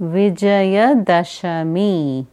Vijaya Vijayadashami.